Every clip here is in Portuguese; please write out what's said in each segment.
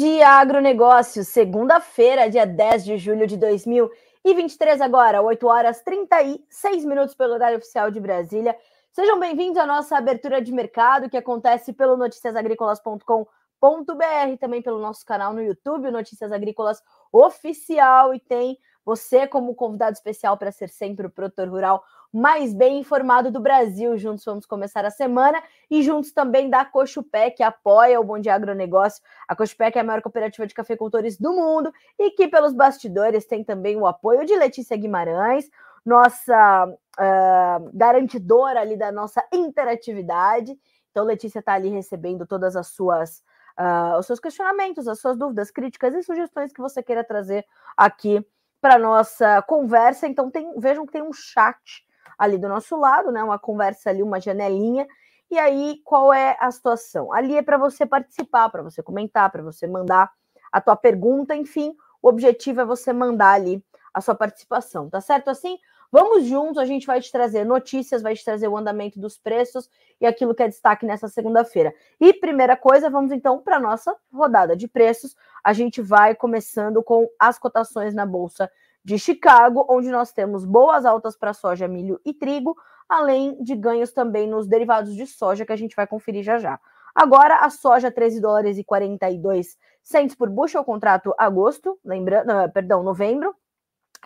Dia, agronegócio. Segunda-feira, dia 10 de julho de 2023, agora, 8 horas 36 minutos pelo horário oficial de Brasília. Sejam bem-vindos à nossa abertura de mercado, que acontece pelo noticiasagricolas.com.br, também pelo nosso canal no YouTube, Notícias Agrícolas Oficial, e tem você como convidado especial para ser sempre o produtor rural mais bem informado do Brasil. Juntos vamos começar a semana e juntos também da Cochupé, que apoia o Bom Dia Agronegócio. A Cochupé, que é a maior cooperativa de cafeicultores do mundo e que pelos bastidores tem também o apoio de Letícia Guimarães, nossa uh, garantidora ali da nossa interatividade. Então, Letícia está ali recebendo todas as suas uh, os seus questionamentos, as suas dúvidas, críticas e sugestões que você queira trazer aqui para nossa conversa. Então, tem, vejam que tem um chat ali do nosso lado, né? Uma conversa ali, uma janelinha. E aí, qual é a situação? Ali é para você participar, para você comentar, para você mandar a tua pergunta, enfim, o objetivo é você mandar ali a sua participação, tá certo assim? Vamos juntos, a gente vai te trazer notícias, vai te trazer o andamento dos preços e aquilo que é destaque nessa segunda-feira. E primeira coisa, vamos então para a nossa rodada de preços. A gente vai começando com as cotações na Bolsa de Chicago, onde nós temos boas altas para soja, milho e trigo, além de ganhos também nos derivados de soja, que a gente vai conferir já já. Agora, a soja 13 dólares e 42 centos por bushel, contrato agosto, lembrando, perdão, novembro,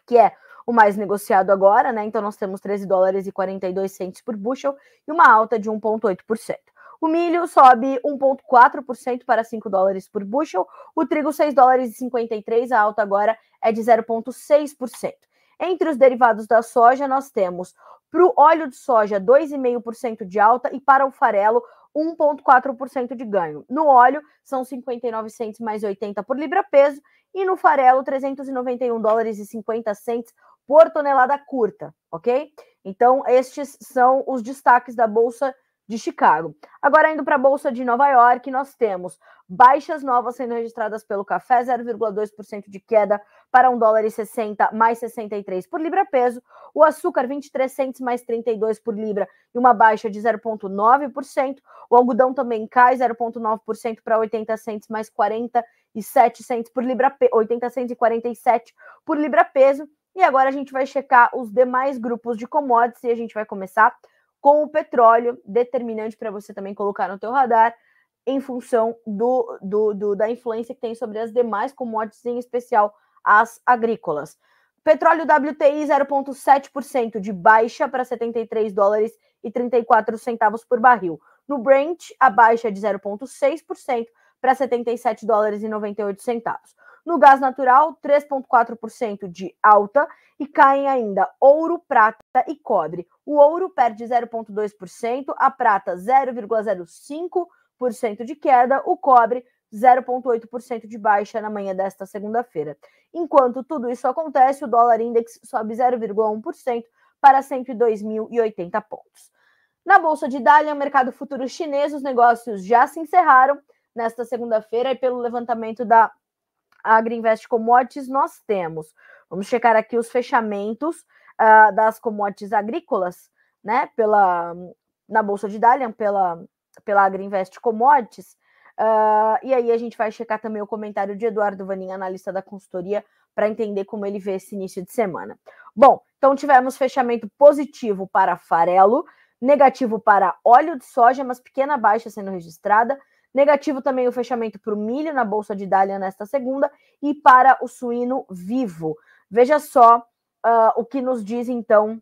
que é o mais negociado agora, né? Então nós temos 13 dólares e 42 centos por bushel e uma alta de 1,8%. O milho sobe 1,4% para 5 dólares por bushel, o trigo 6 dólares e 53, a alta agora é de 0,6%. Entre os derivados da soja, nós temos para o óleo de soja 2,5% de alta e para o farelo 1,4% de ganho. No óleo, são 59 centos mais 80 por libra-peso e no farelo 391 dólares e 50 centos por tonelada curta, ok? Então, estes são os destaques da Bolsa de Chicago. Agora, indo para a Bolsa de Nova York, nós temos baixas novas sendo registradas pelo café, 0,2% de queda para 1 dólar e 60 mais 63 por libra peso. O açúcar, 23 centos mais 32 por libra e uma baixa de 0,9%. O algodão também cai 0,9% para 80 centos mais 47 centos por libra, 80 centos e 47 por libra peso. E agora a gente vai checar os demais grupos de commodities e a gente vai começar com o petróleo, determinante para você também colocar no teu radar, em função do, do, do, da influência que tem sobre as demais commodities, em especial as agrícolas. Petróleo WTI 0,7% de baixa para 73 dólares e 34 centavos por barril. No Brent, a baixa é de 0,6% para 77 dólares e 98 centavos. No gás natural, 3,4% de alta e caem ainda ouro, prata e cobre. O ouro perde 0,2%, a prata 0,05% de queda, o cobre 0,8% de baixa na manhã desta segunda-feira. Enquanto tudo isso acontece, o dólar index sobe 0,1% para 102.080 pontos. Na bolsa de Dalian, mercado futuro chinês, os negócios já se encerraram nesta segunda-feira e pelo levantamento da Agriinvest Commodities, nós temos. Vamos checar aqui os fechamentos uh, das commodities agrícolas, né? Pela, na Bolsa de Dalian, pela, pela Agriinvest Commodities. Uh, e aí a gente vai checar também o comentário de Eduardo Vanin, analista da consultoria, para entender como ele vê esse início de semana. Bom, então tivemos fechamento positivo para farelo, negativo para óleo de soja, mas pequena baixa sendo registrada, Negativo também o fechamento para o milho na Bolsa de Dália nesta segunda e para o suíno vivo. Veja só uh, o que nos diz então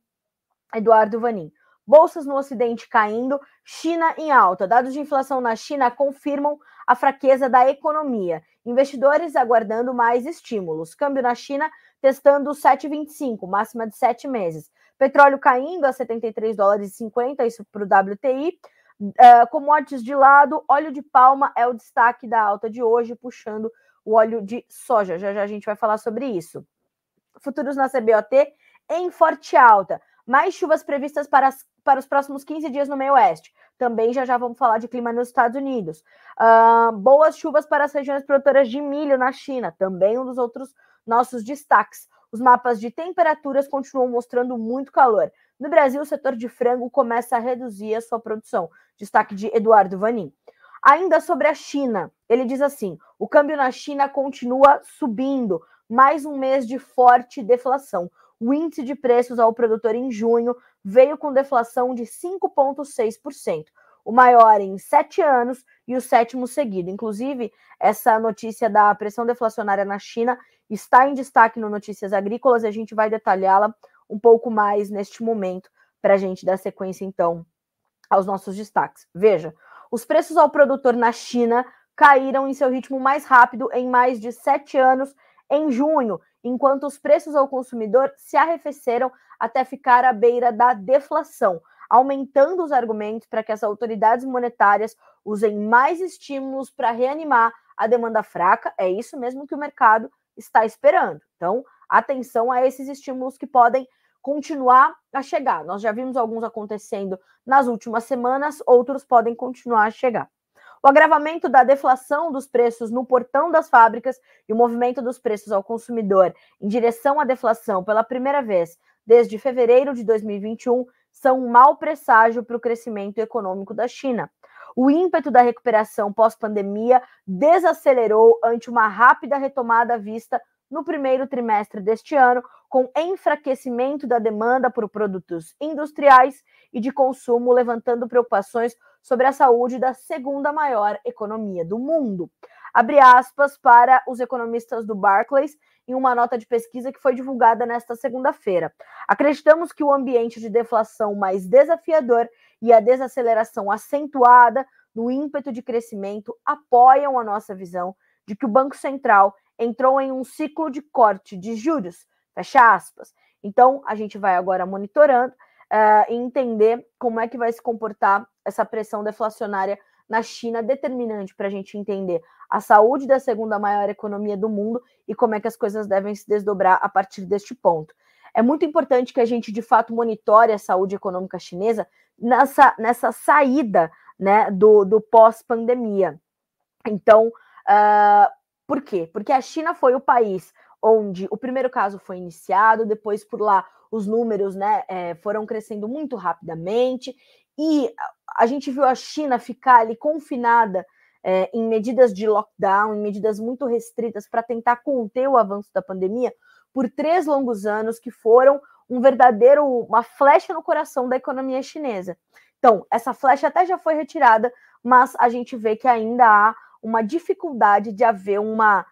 Eduardo Vanin. Bolsas no Ocidente caindo, China em alta. Dados de inflação na China confirmam a fraqueza da economia. Investidores aguardando mais estímulos. Câmbio na China testando 7,25, máxima de sete meses. Petróleo caindo a 73 dólares e 50, isso para o WTI. Uh, commodities de lado, óleo de palma é o destaque da alta de hoje, puxando o óleo de soja. Já já a gente vai falar sobre isso. Futuros na CBOT em forte alta. Mais chuvas previstas para, as, para os próximos 15 dias no meio oeste. Também já já vamos falar de clima nos Estados Unidos. Uh, boas chuvas para as regiões produtoras de milho na China. Também um dos outros nossos destaques. Os mapas de temperaturas continuam mostrando muito calor. No Brasil, o setor de frango começa a reduzir a sua produção. Destaque de Eduardo Vanin. Ainda sobre a China, ele diz assim: o câmbio na China continua subindo, mais um mês de forte deflação. O índice de preços ao produtor em junho veio com deflação de 5,6%, o maior em sete anos e o sétimo seguido. Inclusive, essa notícia da pressão deflacionária na China está em destaque no Notícias Agrícolas e a gente vai detalhá-la um pouco mais neste momento para a gente dar sequência, então, aos nossos destaques. Veja, os preços ao produtor na China caíram em seu ritmo mais rápido em mais de sete anos em junho, enquanto os preços ao consumidor se arrefeceram até ficar à beira da deflação, aumentando os argumentos para que as autoridades monetárias usem mais estímulos para reanimar a demanda fraca. É isso mesmo que o mercado está esperando. Então, atenção a esses estímulos que podem continuar a chegar. Nós já vimos alguns acontecendo nas últimas semanas, outros podem continuar a chegar. O agravamento da deflação dos preços no portão das fábricas e o movimento dos preços ao consumidor em direção à deflação pela primeira vez desde fevereiro de 2021 são um mau presságio para o crescimento econômico da China. O ímpeto da recuperação pós-pandemia desacelerou ante uma rápida retomada vista no primeiro trimestre deste ano, com enfraquecimento da demanda por produtos industriais e de consumo, levantando preocupações sobre a saúde da segunda maior economia do mundo. Abre aspas para os economistas do Barclays em uma nota de pesquisa que foi divulgada nesta segunda-feira. Acreditamos que o ambiente de deflação mais desafiador e a desaceleração acentuada no ímpeto de crescimento apoiam a nossa visão de que o Banco Central entrou em um ciclo de corte de juros, fecha aspas. Então, a gente vai agora monitorando uh, e entender como é que vai se comportar essa pressão deflacionária na China, determinante para a gente entender a saúde da segunda maior economia do mundo e como é que as coisas devem se desdobrar a partir deste ponto. É muito importante que a gente, de fato, monitore a saúde econômica chinesa nessa, nessa saída né, do, do pós-pandemia. Então, uh, por quê? Porque a China foi o país onde o primeiro caso foi iniciado, depois por lá os números né, é, foram crescendo muito rapidamente, e a gente viu a China ficar ali confinada é, em medidas de lockdown, em medidas muito restritas para tentar conter o avanço da pandemia por três longos anos que foram um verdadeiro, uma flecha no coração da economia chinesa. Então, essa flecha até já foi retirada, mas a gente vê que ainda há uma dificuldade de haver uma,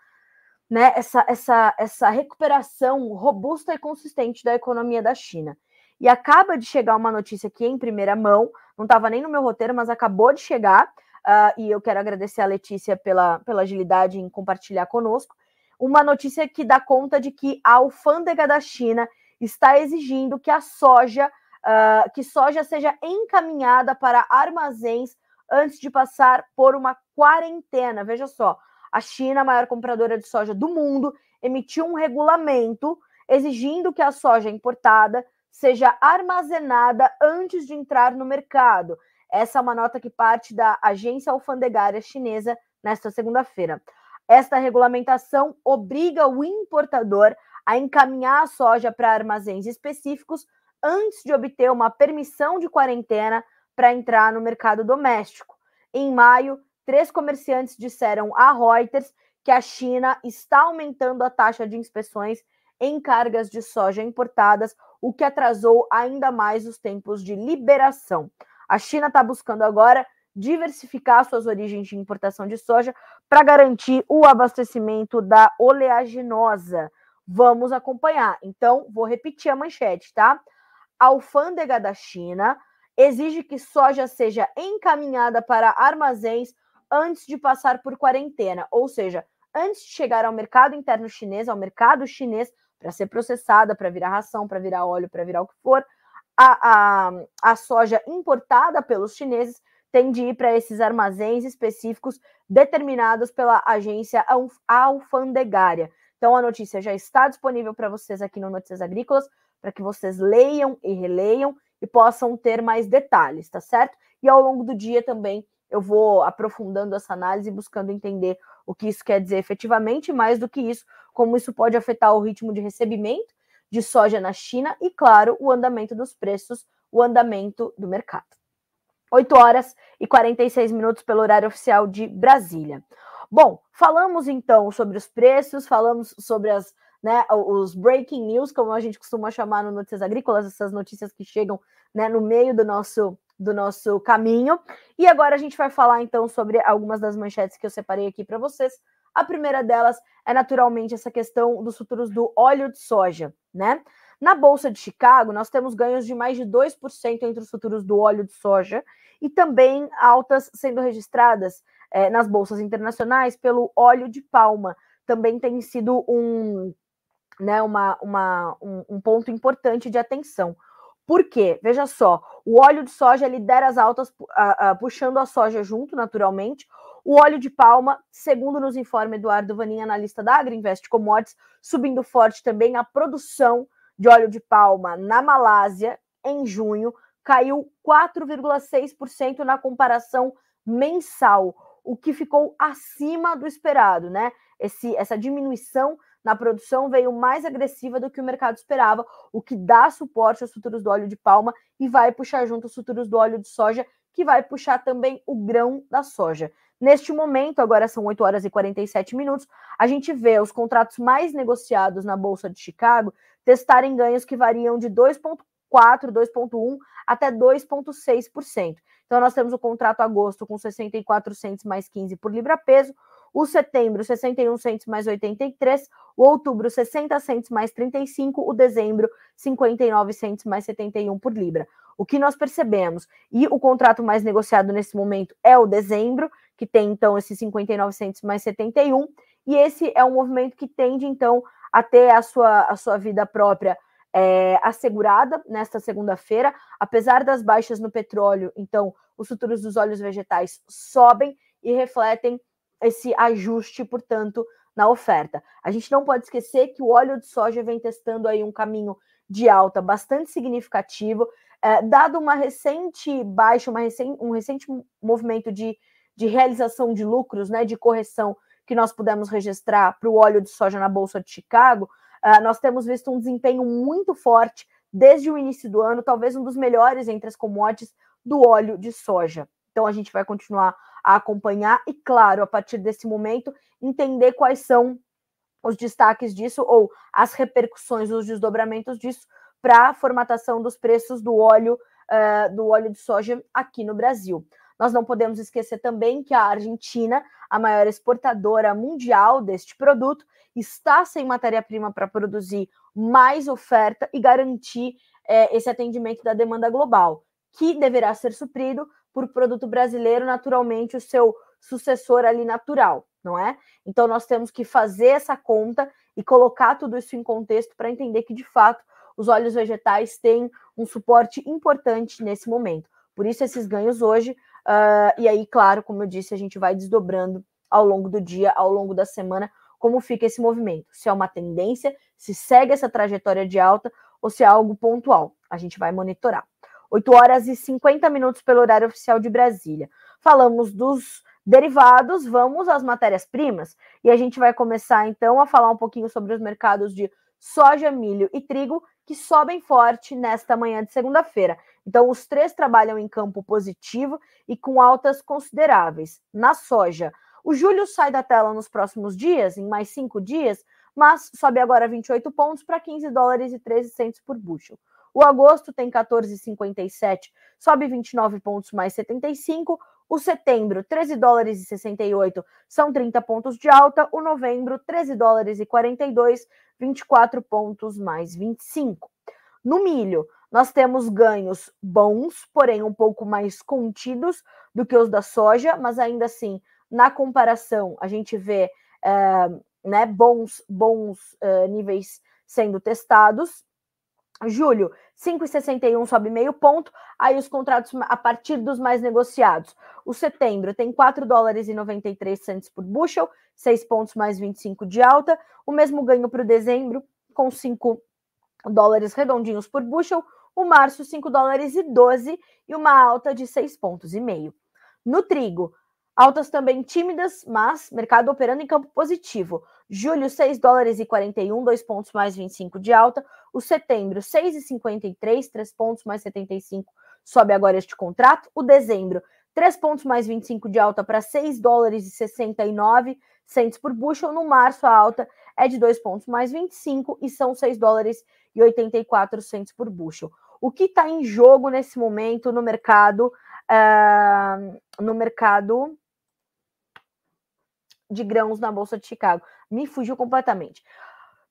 né, essa, essa, essa recuperação robusta e consistente da economia da China. E acaba de chegar uma notícia aqui em primeira mão, não estava nem no meu roteiro, mas acabou de chegar, uh, e eu quero agradecer a Letícia pela, pela agilidade em compartilhar conosco. Uma notícia que dá conta de que a alfândega da China está exigindo que a soja, uh, que soja seja encaminhada para armazéns antes de passar por uma quarentena. Veja só, a China, a maior compradora de soja do mundo, emitiu um regulamento exigindo que a soja importada seja armazenada antes de entrar no mercado. Essa é uma nota que parte da agência alfandegária chinesa nesta segunda-feira. Esta regulamentação obriga o importador a encaminhar a soja para armazéns específicos antes de obter uma permissão de quarentena para entrar no mercado doméstico. Em maio, três comerciantes disseram à Reuters que a China está aumentando a taxa de inspeções em cargas de soja importadas, o que atrasou ainda mais os tempos de liberação. A China está buscando agora diversificar suas origens de importação de soja para garantir o abastecimento da oleaginosa. Vamos acompanhar. Então, vou repetir a manchete, tá? A alfândega da China exige que soja seja encaminhada para armazéns antes de passar por quarentena, ou seja, antes de chegar ao mercado interno chinês, ao mercado chinês, para ser processada, para virar ração, para virar óleo, para virar o que for, a, a, a soja importada pelos chineses tem de ir para esses armazéns específicos determinados pela agência alfandegária. Então a notícia já está disponível para vocês aqui no Notícias Agrícolas, para que vocês leiam e releiam e possam ter mais detalhes, tá certo? E ao longo do dia também eu vou aprofundando essa análise e buscando entender o que isso quer dizer efetivamente, mais do que isso, como isso pode afetar o ritmo de recebimento de soja na China e, claro, o andamento dos preços, o andamento do mercado. 8 horas e 46 minutos pelo horário oficial de Brasília. Bom, falamos então sobre os preços, falamos sobre as, né, os breaking news, como a gente costuma chamar no Notícias Agrícolas, essas notícias que chegam né, no meio do nosso do nosso caminho. E agora a gente vai falar então sobre algumas das manchetes que eu separei aqui para vocês. A primeira delas é naturalmente essa questão dos futuros do óleo de soja, né? Na Bolsa de Chicago, nós temos ganhos de mais de 2% entre os futuros do óleo de soja e também altas sendo registradas é, nas bolsas internacionais pelo óleo de palma. Também tem sido um, né, uma, uma, um, um ponto importante de atenção. Por quê? Veja só, o óleo de soja lidera as altas, puxando a soja junto, naturalmente. O óleo de palma, segundo nos informa Eduardo Vanin, analista da Agriinvest Commodities, subindo forte também a produção de óleo de palma na Malásia, em junho, caiu 4,6% na comparação mensal, o que ficou acima do esperado, né? Esse, essa diminuição na produção veio mais agressiva do que o mercado esperava, o que dá suporte aos futuros do óleo de palma e vai puxar junto os futuros do óleo de soja, que vai puxar também o grão da soja. Neste momento, agora são 8 horas e 47 minutos, a gente vê os contratos mais negociados na Bolsa de Chicago testarem ganhos que variam de 2,4%, 2,1% até 2,6%. Então, nós temos o contrato agosto com 64 centos mais 15 por libra peso, o setembro 61 centos mais 83, o outubro 60 centos mais 35, o dezembro 59 centos mais 71 por libra. O que nós percebemos, e o contrato mais negociado nesse momento é o dezembro, que tem então esses 59 centos mais 71, e esse é um movimento que tende então a ter a sua, a sua vida própria é, assegurada nesta segunda-feira, apesar das baixas no petróleo, então os futuros dos óleos vegetais sobem e refletem esse ajuste, portanto, na oferta. A gente não pode esquecer que o óleo de soja vem testando aí um caminho de alta bastante significativo, é, dado uma recente baixa, uma recente, um recente movimento de, de realização de lucros, né, de correção que nós pudemos registrar para o óleo de soja na Bolsa de Chicago, uh, nós temos visto um desempenho muito forte desde o início do ano, talvez um dos melhores entre as commodities do óleo de soja. Então a gente vai continuar a acompanhar e, claro, a partir desse momento, entender quais são os destaques disso ou as repercussões, os desdobramentos disso para a formatação dos preços do óleo uh, do óleo de soja aqui no Brasil. Nós não podemos esquecer também que a Argentina, a maior exportadora mundial deste produto, está sem matéria-prima para produzir mais oferta e garantir é, esse atendimento da demanda global, que deverá ser suprido por produto brasileiro, naturalmente, o seu sucessor ali natural, não é? Então, nós temos que fazer essa conta e colocar tudo isso em contexto para entender que, de fato, os óleos vegetais têm um suporte importante nesse momento. Por isso, esses ganhos hoje Uh, e aí, claro, como eu disse, a gente vai desdobrando ao longo do dia, ao longo da semana, como fica esse movimento. Se é uma tendência, se segue essa trajetória de alta ou se é algo pontual. A gente vai monitorar. 8 horas e 50 minutos pelo horário oficial de Brasília. Falamos dos derivados, vamos às matérias-primas e a gente vai começar então a falar um pouquinho sobre os mercados de soja, milho e trigo que sobem forte nesta manhã de segunda-feira. Então, os três trabalham em campo positivo e com altas consideráveis. Na soja, o julho sai da tela nos próximos dias, em mais cinco dias, mas sobe agora 28 pontos para 15 dólares e 13 centos por bushel. O agosto tem 14,57, sobe 29 pontos mais 75. O setembro, 13 dólares e 68, são 30 pontos de alta. O novembro, 13 dólares e 42, 24 pontos mais 25. No milho, nós temos ganhos bons, porém um pouco mais contidos do que os da soja, mas ainda assim, na comparação, a gente vê é, né, bons, bons é, níveis sendo testados. Julho, 5,61 sobe meio ponto. Aí os contratos a partir dos mais negociados. O setembro tem 4 dólares e 93 centos por bushel, 6 pontos mais 25 de alta. O mesmo ganho para o dezembro, com 5 dólares redondinhos por bushel. O março, 5 dólares e 12 e uma alta de 6 pontos e meio. No trigo, Altas também tímidas, mas mercado operando em campo positivo. Julho, 6 dólares e 41, 2 pontos mais 25 de alta. O setembro, 6,53, 3 pontos mais 75 sobe agora este contrato. O dezembro, 3 pontos mais 25 de alta para 6 dólares e 69 centos por bushel. No março, a alta é de 2 pontos mais 25 e são 6 dólares e 84 centos por bushel. O que está em jogo nesse momento no mercado, uh, no mercado de grãos na Bolsa de Chicago? Me fugiu completamente.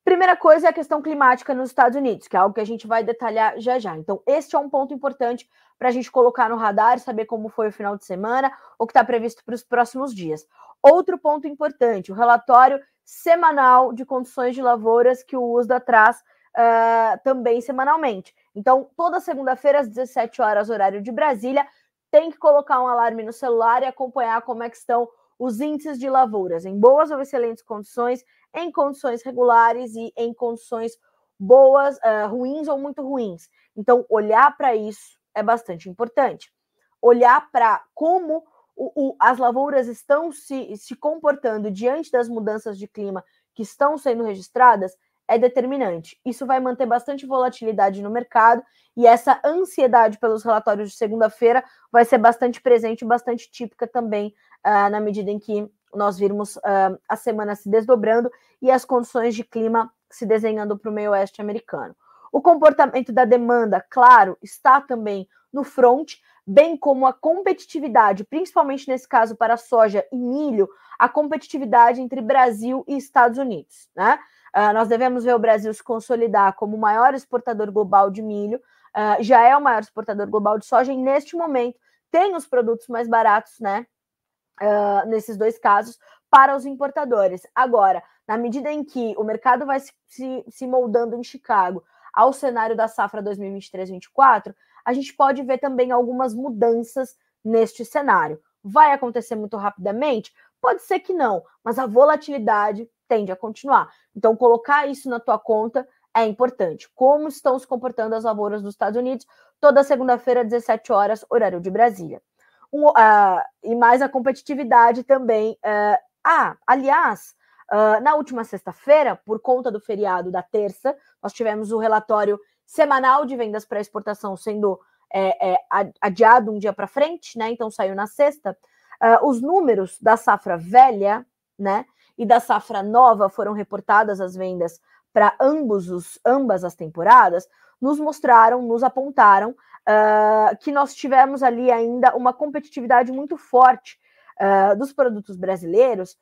Primeira coisa é a questão climática nos Estados Unidos, que é algo que a gente vai detalhar já já. Então, este é um ponto importante para a gente colocar no radar saber como foi o final de semana, o que está previsto para os próximos dias. Outro ponto importante, o relatório semanal de condições de lavouras que o USDA traz uh, também semanalmente. Então, toda segunda-feira, às 17 horas, horário de Brasília, tem que colocar um alarme no celular e acompanhar como é que estão os índices de lavouras em boas ou excelentes condições, em condições regulares e em condições boas, uh, ruins ou muito ruins. Então, olhar para isso é bastante importante. Olhar para como o, o, as lavouras estão se, se comportando diante das mudanças de clima que estão sendo registradas é determinante. Isso vai manter bastante volatilidade no mercado e essa ansiedade pelos relatórios de segunda-feira vai ser bastante presente, bastante típica também uh, na medida em que nós virmos uh, a semana se desdobrando e as condições de clima se desenhando para o meio oeste americano. O comportamento da demanda, claro, está também no front, bem como a competitividade, principalmente nesse caso para soja e milho, a competitividade entre Brasil e Estados Unidos. Né? Uh, nós devemos ver o Brasil se consolidar como o maior exportador global de milho, uh, já é o maior exportador global de soja, e neste momento tem os produtos mais baratos, né? Uh, nesses dois casos, para os importadores. Agora, na medida em que o mercado vai se, se, se moldando em Chicago ao cenário da safra 2023-24, a gente pode ver também algumas mudanças neste cenário. Vai acontecer muito rapidamente? Pode ser que não, mas a volatilidade tende a continuar. Então, colocar isso na tua conta é importante. Como estão se comportando as lavouras dos Estados Unidos? Toda segunda-feira, 17 horas, horário de Brasília. Um, uh, e mais a competitividade também. Uh, ah, aliás, uh, na última sexta-feira, por conta do feriado da terça, nós tivemos o relatório semanal de vendas para exportação sendo é, é, adiado um dia para frente, né? Então saiu na sexta. Uh, os números da safra velha, né, e da safra nova foram reportadas as vendas para ambos os ambas as temporadas, nos mostraram, nos apontaram uh, que nós tivemos ali ainda uma competitividade muito forte uh, dos produtos brasileiros,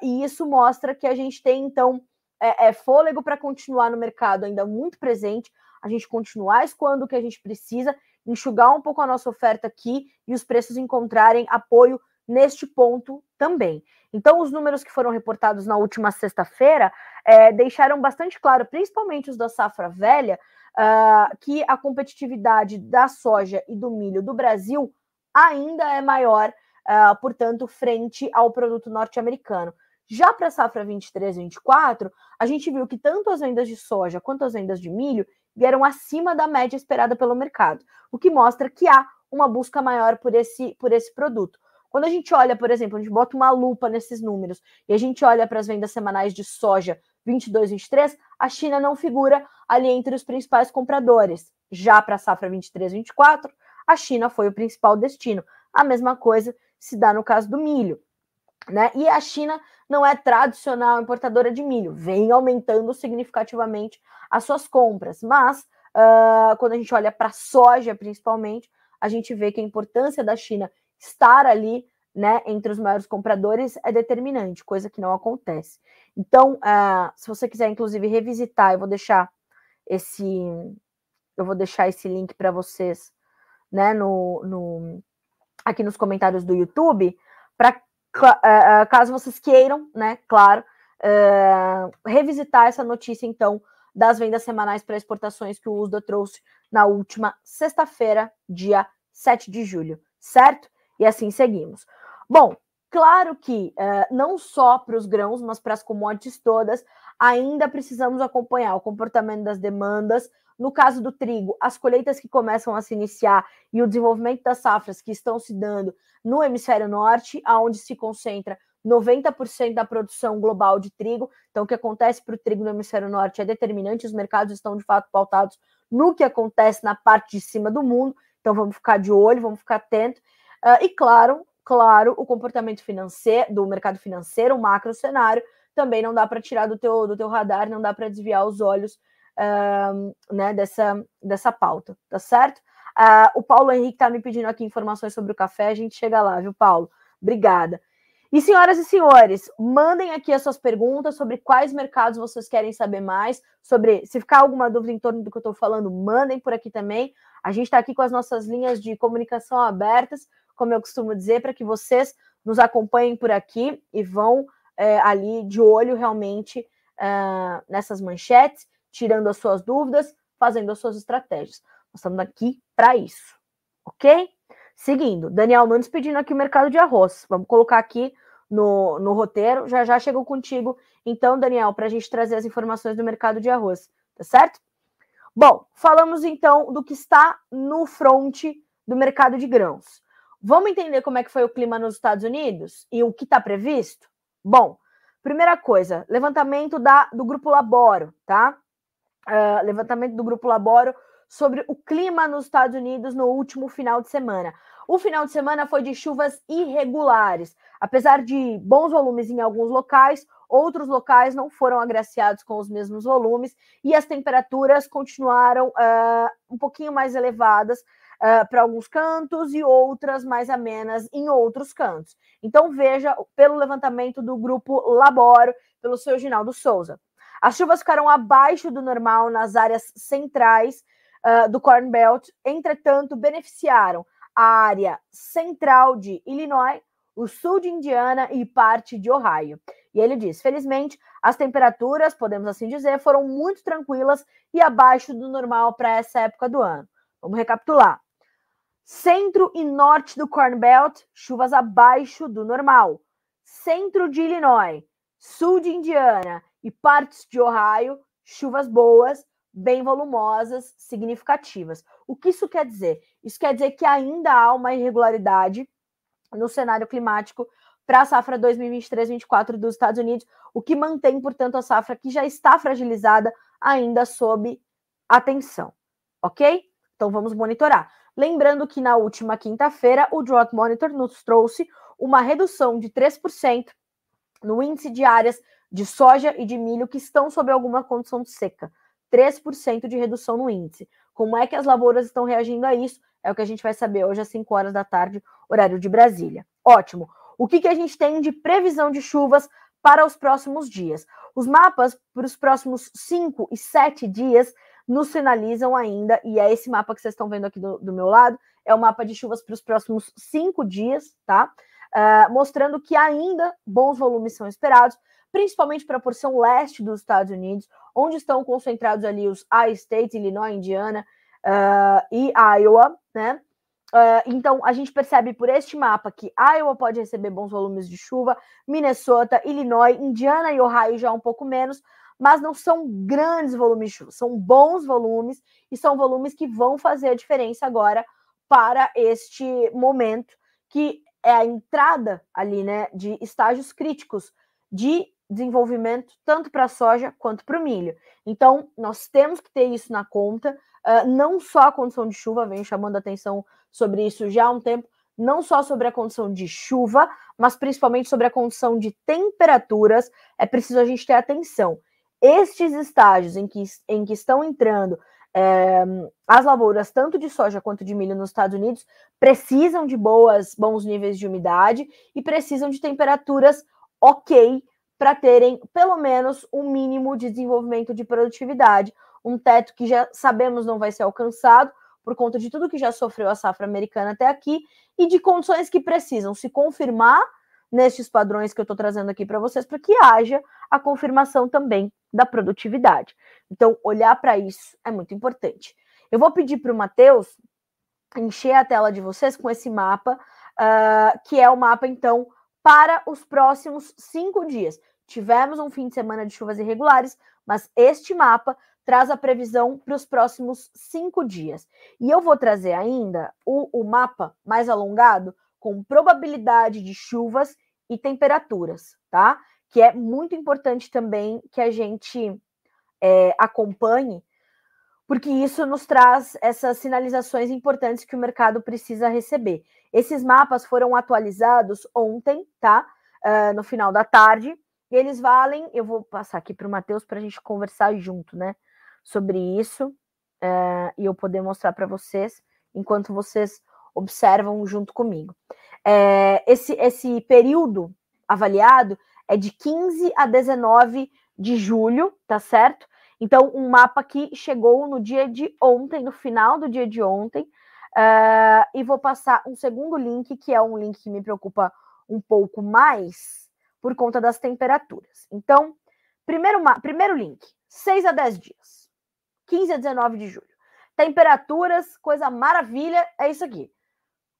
e isso mostra que a gente tem então é, é fôlego para continuar no mercado ainda muito presente, a gente continuar escoando o que a gente precisa, enxugar um pouco a nossa oferta aqui e os preços encontrarem apoio neste ponto também. Então, os números que foram reportados na última sexta-feira é, deixaram bastante claro, principalmente os da safra velha, uh, que a competitividade da soja e do milho do Brasil ainda é maior, uh, portanto, frente ao produto norte-americano. Já para a safra 23 e 24, a gente viu que tanto as vendas de soja quanto as vendas de milho vieram acima da média esperada pelo mercado, o que mostra que há uma busca maior por esse, por esse produto. Quando a gente olha, por exemplo, a gente bota uma lupa nesses números e a gente olha para as vendas semanais de soja 22, 23, a China não figura ali entre os principais compradores. Já para a safra 23, 24, a China foi o principal destino. A mesma coisa se dá no caso do milho. Né? E a China não é tradicional importadora de milho, vem aumentando significativamente as suas compras. Mas uh, quando a gente olha para soja, principalmente, a gente vê que a importância da China estar ali né, entre os maiores compradores é determinante, coisa que não acontece. Então, uh, se você quiser, inclusive, revisitar, eu vou deixar esse, eu vou deixar esse link para vocês, né, no, no, aqui nos comentários do YouTube, para uh, caso vocês queiram, né, claro, uh, revisitar essa notícia, então, das vendas semanais para exportações que o USDA trouxe na última sexta-feira, dia 7 de julho, certo? E assim seguimos. Bom, claro que uh, não só para os grãos, mas para as commodities todas, ainda precisamos acompanhar o comportamento das demandas. No caso do trigo, as colheitas que começam a se iniciar e o desenvolvimento das safras que estão se dando no hemisfério norte, aonde se concentra 90% da produção global de trigo. Então, o que acontece para o trigo no hemisfério norte é determinante. Os mercados estão de fato pautados no que acontece na parte de cima do mundo Então vamos ficar de olho, vamos ficar atento. Uh, e claro, claro, o comportamento financeiro do mercado financeiro, o macro cenário, também não dá para tirar do teu, do teu radar, não dá para desviar os olhos uh, né, dessa, dessa pauta, tá certo? Uh, o Paulo Henrique está me pedindo aqui informações sobre o café, a gente chega lá, viu, Paulo? Obrigada. E senhoras e senhores, mandem aqui as suas perguntas sobre quais mercados vocês querem saber mais, sobre se ficar alguma dúvida em torno do que eu estou falando, mandem por aqui também. A gente está aqui com as nossas linhas de comunicação abertas, como eu costumo dizer, para que vocês nos acompanhem por aqui e vão é, ali de olho realmente uh, nessas manchetes, tirando as suas dúvidas, fazendo as suas estratégias. Nós estamos aqui para isso, ok? Seguindo, Daniel Nunes pedindo aqui o mercado de arroz. Vamos colocar aqui no, no roteiro. Já já chego contigo, então, Daniel, para a gente trazer as informações do mercado de arroz, tá certo? Bom, falamos então do que está no fronte do mercado de grãos. Vamos entender como é que foi o clima nos Estados Unidos e o que está previsto? Bom, primeira coisa, levantamento da, do Grupo Laboro, tá? Uh, levantamento do Grupo Laboro sobre o clima nos Estados Unidos no último final de semana. O final de semana foi de chuvas irregulares. Apesar de bons volumes em alguns locais, outros locais não foram agraciados com os mesmos volumes e as temperaturas continuaram uh, um pouquinho mais elevadas uh, para alguns cantos e outras mais amenas em outros cantos. Então, veja pelo levantamento do grupo Laboro, pelo seu Ginaldo Souza. As chuvas ficaram abaixo do normal nas áreas centrais uh, do Corn Belt, entretanto, beneficiaram a área central de Illinois, o sul de Indiana e parte de Ohio. E ele diz: felizmente, as temperaturas, podemos assim dizer, foram muito tranquilas e abaixo do normal para essa época do ano. Vamos recapitular. Centro e norte do Corn Belt, chuvas abaixo do normal. Centro de Illinois, sul de Indiana e partes de Ohio, chuvas boas bem volumosas, significativas. O que isso quer dizer? Isso quer dizer que ainda há uma irregularidade no cenário climático para a safra 2023-24 dos Estados Unidos, o que mantém, portanto, a safra que já está fragilizada ainda sob atenção, ok? Então vamos monitorar. Lembrando que na última quinta-feira o Drought Monitor nos trouxe uma redução de 3% no índice de áreas de soja e de milho que estão sob alguma condição de seca. 3% de redução no índice. Como é que as lavouras estão reagindo a isso? É o que a gente vai saber hoje às 5 horas da tarde, horário de Brasília. Ótimo. O que, que a gente tem de previsão de chuvas para os próximos dias? Os mapas para os próximos 5 e 7 dias nos sinalizam ainda, e é esse mapa que vocês estão vendo aqui do, do meu lado, é o mapa de chuvas para os próximos 5 dias, tá? Uh, mostrando que ainda bons volumes são esperados, principalmente para a porção leste dos Estados Unidos, onde estão concentrados ali os I-States, Illinois, Indiana uh, e Iowa, né? Uh, então, a gente percebe por este mapa que Iowa pode receber bons volumes de chuva, Minnesota, Illinois, Indiana e Ohio já um pouco menos, mas não são grandes volumes de chuva, são bons volumes e são volumes que vão fazer a diferença agora para este momento, que é a entrada ali, né, de estágios críticos de desenvolvimento tanto para a soja quanto para o milho. Então, nós temos que ter isso na conta, uh, não só a condição de chuva, venho chamando atenção sobre isso já há um tempo, não só sobre a condição de chuva, mas principalmente sobre a condição de temperaturas, é preciso a gente ter atenção. Estes estágios em que, em que estão entrando é, as lavouras, tanto de soja quanto de milho nos Estados Unidos, precisam de boas, bons níveis de umidade e precisam de temperaturas ok para terem pelo menos um mínimo de desenvolvimento de produtividade, um teto que já sabemos não vai ser alcançado por conta de tudo que já sofreu a safra americana até aqui e de condições que precisam se confirmar nestes padrões que eu estou trazendo aqui para vocês, para que haja a confirmação também da produtividade. Então, olhar para isso é muito importante. Eu vou pedir para o Matheus encher a tela de vocês com esse mapa, uh, que é o mapa, então, para os próximos cinco dias. Tivemos um fim de semana de chuvas irregulares, mas este mapa traz a previsão para os próximos cinco dias. E eu vou trazer ainda o, o mapa mais alongado com probabilidade de chuvas e temperaturas, tá? Que é muito importante também que a gente é, acompanhe, porque isso nos traz essas sinalizações importantes que o mercado precisa receber. Esses mapas foram atualizados ontem, tá? Uh, no final da tarde, e eles valem. Eu vou passar aqui para o Matheus para a gente conversar junto, né? Sobre isso, uh, e eu poder mostrar para vocês, enquanto vocês observam junto comigo. É, esse, esse período avaliado é de 15 a 19 de julho, tá certo? Então, um mapa que chegou no dia de ontem, no final do dia de ontem, uh, e vou passar um segundo link, que é um link que me preocupa um pouco mais por conta das temperaturas. Então, primeiro, primeiro link, 6 a 10 dias, 15 a 19 de julho. Temperaturas, coisa maravilha, é isso aqui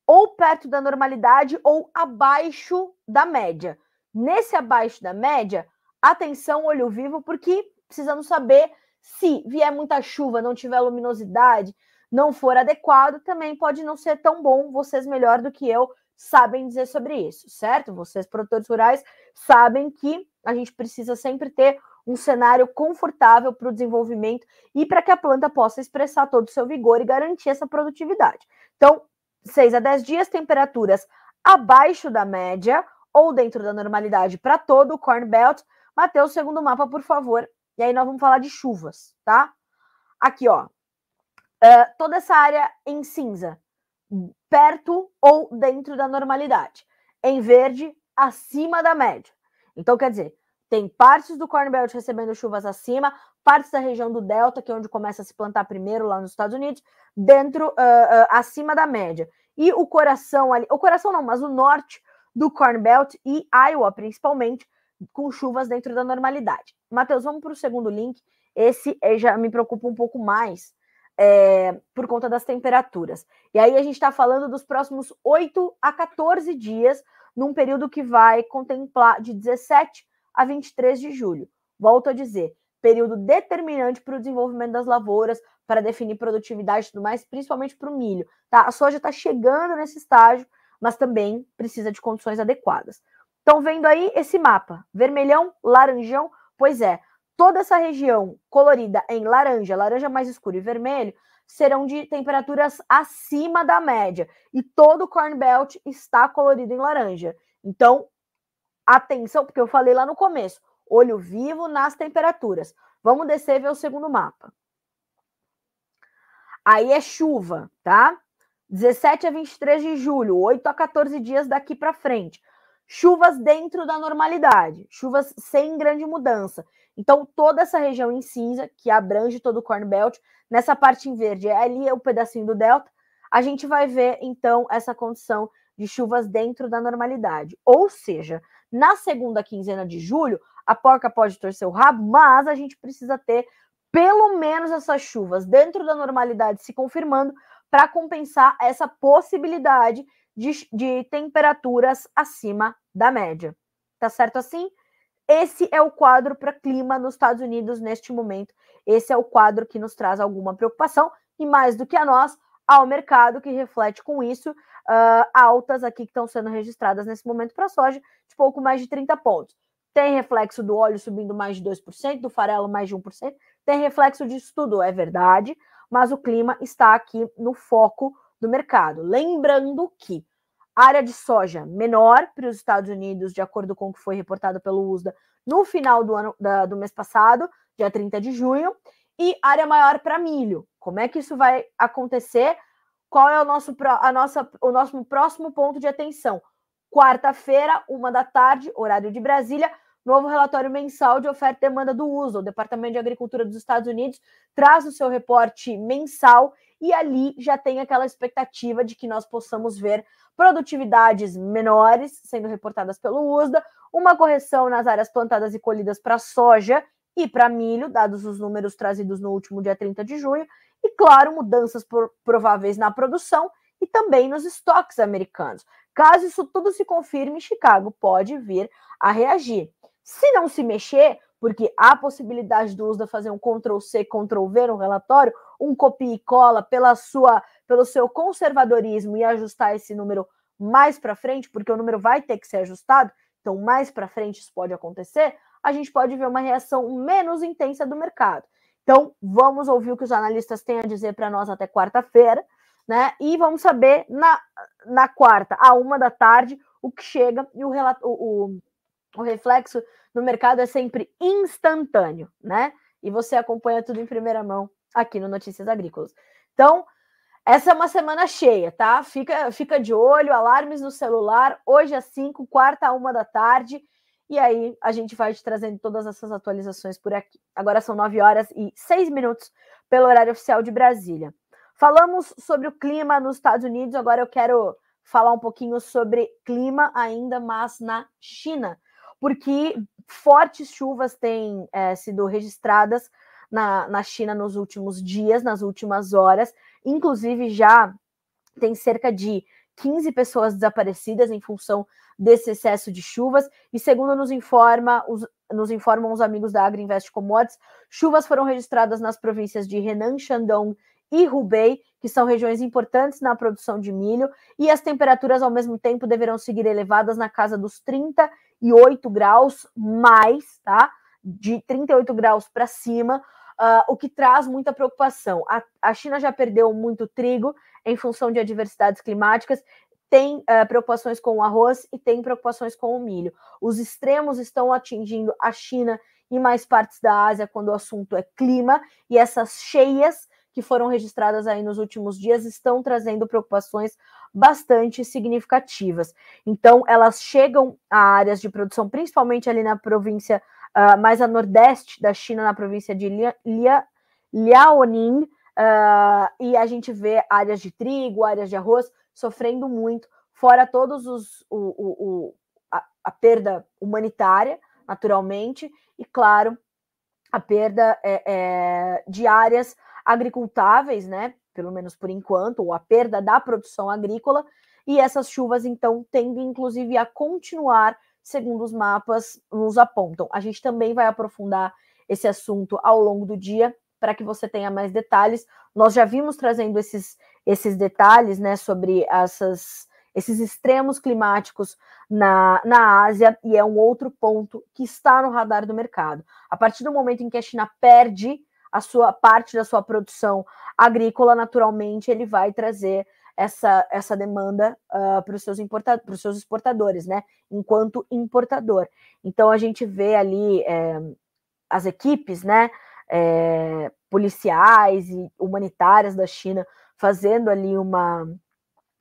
ou perto da normalidade ou abaixo da média. Nesse abaixo da média, atenção, olho vivo, porque precisamos saber se vier muita chuva, não tiver luminosidade, não for adequado, também pode não ser tão bom. Vocês, melhor do que eu, sabem dizer sobre isso, certo? Vocês, produtores rurais, sabem que a gente precisa sempre ter um cenário confortável para o desenvolvimento e para que a planta possa expressar todo o seu vigor e garantir essa produtividade. Então, 6 a 10 dias, temperaturas abaixo da média ou dentro da normalidade para todo o Corn Belt. Mateus, segundo mapa, por favor. E aí nós vamos falar de chuvas, tá? Aqui, ó. Uh, toda essa área em cinza, perto ou dentro da normalidade. Em verde, acima da média. Então, quer dizer, tem partes do Corn Belt recebendo chuvas acima, partes da região do Delta, que é onde começa a se plantar primeiro lá nos Estados Unidos, dentro, uh, uh, acima da média. E o coração ali, o coração não, mas o norte do Corn Belt e Iowa, principalmente, com chuvas dentro da normalidade. Matheus, vamos para o segundo link. Esse eh, já me preocupa um pouco mais é, por conta das temperaturas. E aí a gente está falando dos próximos 8 a 14 dias, num período que vai contemplar de 17 a 23 de julho. Volto a dizer, período determinante para o desenvolvimento das lavouras, para definir produtividade e tudo mais, principalmente para o milho. Tá? A soja está chegando nesse estágio, mas também precisa de condições adequadas. Estão vendo aí esse mapa? Vermelhão, laranjão, pois é, toda essa região colorida em laranja, laranja mais escuro e vermelho, serão de temperaturas acima da média. E todo o Corn Belt está colorido em laranja. Então, Atenção, porque eu falei lá no começo, olho vivo nas temperaturas. Vamos descer e ver o segundo mapa. Aí é chuva, tá? 17 a 23 de julho, 8 a 14 dias daqui para frente. Chuvas dentro da normalidade, chuvas sem grande mudança. Então, toda essa região em cinza, que abrange todo o Corn Belt, nessa parte em verde, é ali é o pedacinho do Delta, a gente vai ver, então, essa condição de chuvas dentro da normalidade. Ou seja, na segunda quinzena de julho, a porca pode torcer o rabo, mas a gente precisa ter pelo menos essas chuvas dentro da normalidade se confirmando para compensar essa possibilidade de, de temperaturas acima da média. Tá certo assim? Esse é o quadro para clima nos Estados Unidos neste momento. Esse é o quadro que nos traz alguma preocupação e mais do que a nós, ao mercado que reflete com isso uh, altas aqui que estão sendo registradas nesse momento para a soja de pouco mais de 30 pontos. Tem reflexo do óleo subindo mais de 2%, do farelo mais de 1%, tem reflexo disso tudo, é verdade, mas o clima está aqui no foco do mercado. Lembrando que área de soja menor para os Estados Unidos, de acordo com o que foi reportado pelo USDA no final do ano da, do mês passado, dia 30 de junho, e área maior para milho. Como é que isso vai acontecer? Qual é o nosso, a nossa, o nosso próximo ponto de atenção? Quarta-feira, uma da tarde, horário de Brasília, novo relatório mensal de oferta e demanda do uso. O Departamento de Agricultura dos Estados Unidos traz o seu reporte mensal e ali já tem aquela expectativa de que nós possamos ver produtividades menores sendo reportadas pelo USDA, uma correção nas áreas plantadas e colhidas para soja e para milho, dados os números trazidos no último dia 30 de junho, e, claro, mudanças prováveis na produção e também nos estoques americanos. Caso isso tudo se confirme, Chicago pode vir a reagir. Se não se mexer, porque há possibilidade do USDA fazer um Ctrl-C, Ctrl-V no relatório, um copia e cola pela sua, pelo seu conservadorismo e ajustar esse número mais para frente, porque o número vai ter que ser ajustado, então mais para frente isso pode acontecer, a gente pode ver uma reação menos intensa do mercado. Então, vamos ouvir o que os analistas têm a dizer para nós até quarta-feira, né? E vamos saber na, na quarta, à uma da tarde, o que chega e o, relato, o reflexo no mercado é sempre instantâneo, né? E você acompanha tudo em primeira mão aqui no Notícias Agrícolas. Então, essa é uma semana cheia, tá? Fica, fica de olho, alarmes no celular, hoje às 5, quarta a uma da tarde. E aí a gente vai te trazendo todas essas atualizações por aqui. Agora são 9 horas e 6 minutos pelo horário oficial de Brasília. Falamos sobre o clima nos Estados Unidos, agora eu quero falar um pouquinho sobre clima ainda, mas na China, porque fortes chuvas têm é, sido registradas na, na China nos últimos dias, nas últimas horas. Inclusive, já tem cerca de 15 pessoas desaparecidas em função desse excesso de chuvas. E segundo nos informa os, nos informam os amigos da Agriinvest Commodities, chuvas foram registradas nas províncias de Henan, Shandong e Hubei, que são regiões importantes na produção de milho, e as temperaturas ao mesmo tempo deverão seguir elevadas na casa dos 38 graus mais, tá? De 38 graus para cima, uh, o que traz muita preocupação. A, a, China já perdeu muito trigo em função de adversidades climáticas, tem uh, preocupações com o arroz e tem preocupações com o milho. Os extremos estão atingindo a China e mais partes da Ásia quando o assunto é clima, e essas cheias que foram registradas aí nos últimos dias estão trazendo preocupações bastante significativas. Então, elas chegam a áreas de produção, principalmente ali na província uh, mais a nordeste da China, na província de Lia, Lia, Liaoning, uh, e a gente vê áreas de trigo, áreas de arroz sofrendo muito, fora todos os o, o, o a, a, perda humanitária, naturalmente, e claro, a perda é, é, de áreas agricultáveis, né? Pelo menos por enquanto, ou a perda da produção agrícola, e essas chuvas então tendem inclusive a continuar segundo os mapas nos apontam. A gente também vai aprofundar esse assunto ao longo do dia para que você tenha mais detalhes. Nós já vimos trazendo esses, esses detalhes né, sobre essas, esses extremos climáticos na, na Ásia, e é um outro ponto que está no radar do mercado. A partir do momento em que a China perde a sua parte da sua produção agrícola, naturalmente ele vai trazer essa, essa demanda uh, para os seus, importa seus exportadores, né? Enquanto importador. Então a gente vê ali é, as equipes, né? É, policiais e humanitárias da China fazendo ali uma,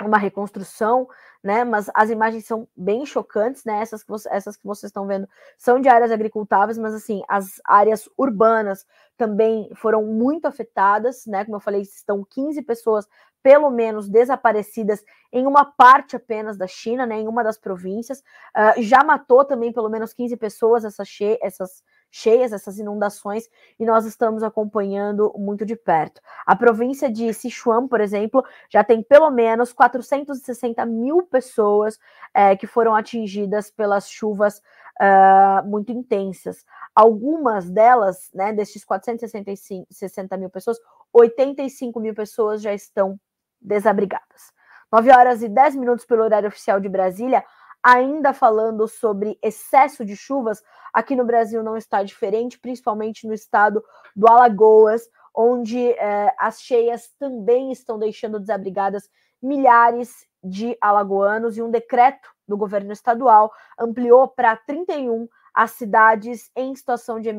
uma reconstrução, né? Mas as imagens são bem chocantes, né? Essas que, você, essas que vocês estão vendo são de áreas agricultáveis, mas assim, as áreas urbanas também foram muito afetadas, né? Como eu falei, estão 15 pessoas pelo menos desaparecidas em uma parte apenas da China, né, em uma das províncias. Uh, já matou também pelo menos 15 pessoas essas, che essas cheias, essas inundações, e nós estamos acompanhando muito de perto. A província de Sichuan, por exemplo, já tem pelo menos 460 mil pessoas é, que foram atingidas pelas chuvas uh, muito intensas. Algumas delas, né, desses 460 mil pessoas, 85 mil pessoas já estão desabrigadas. 9 horas e 10 minutos pelo horário oficial de Brasília, ainda falando sobre excesso de chuvas, aqui no Brasil não está diferente, principalmente no estado do Alagoas, onde eh, as cheias também estão deixando desabrigadas milhares de alagoanos e um decreto do governo estadual ampliou para 31 as cidades em situação de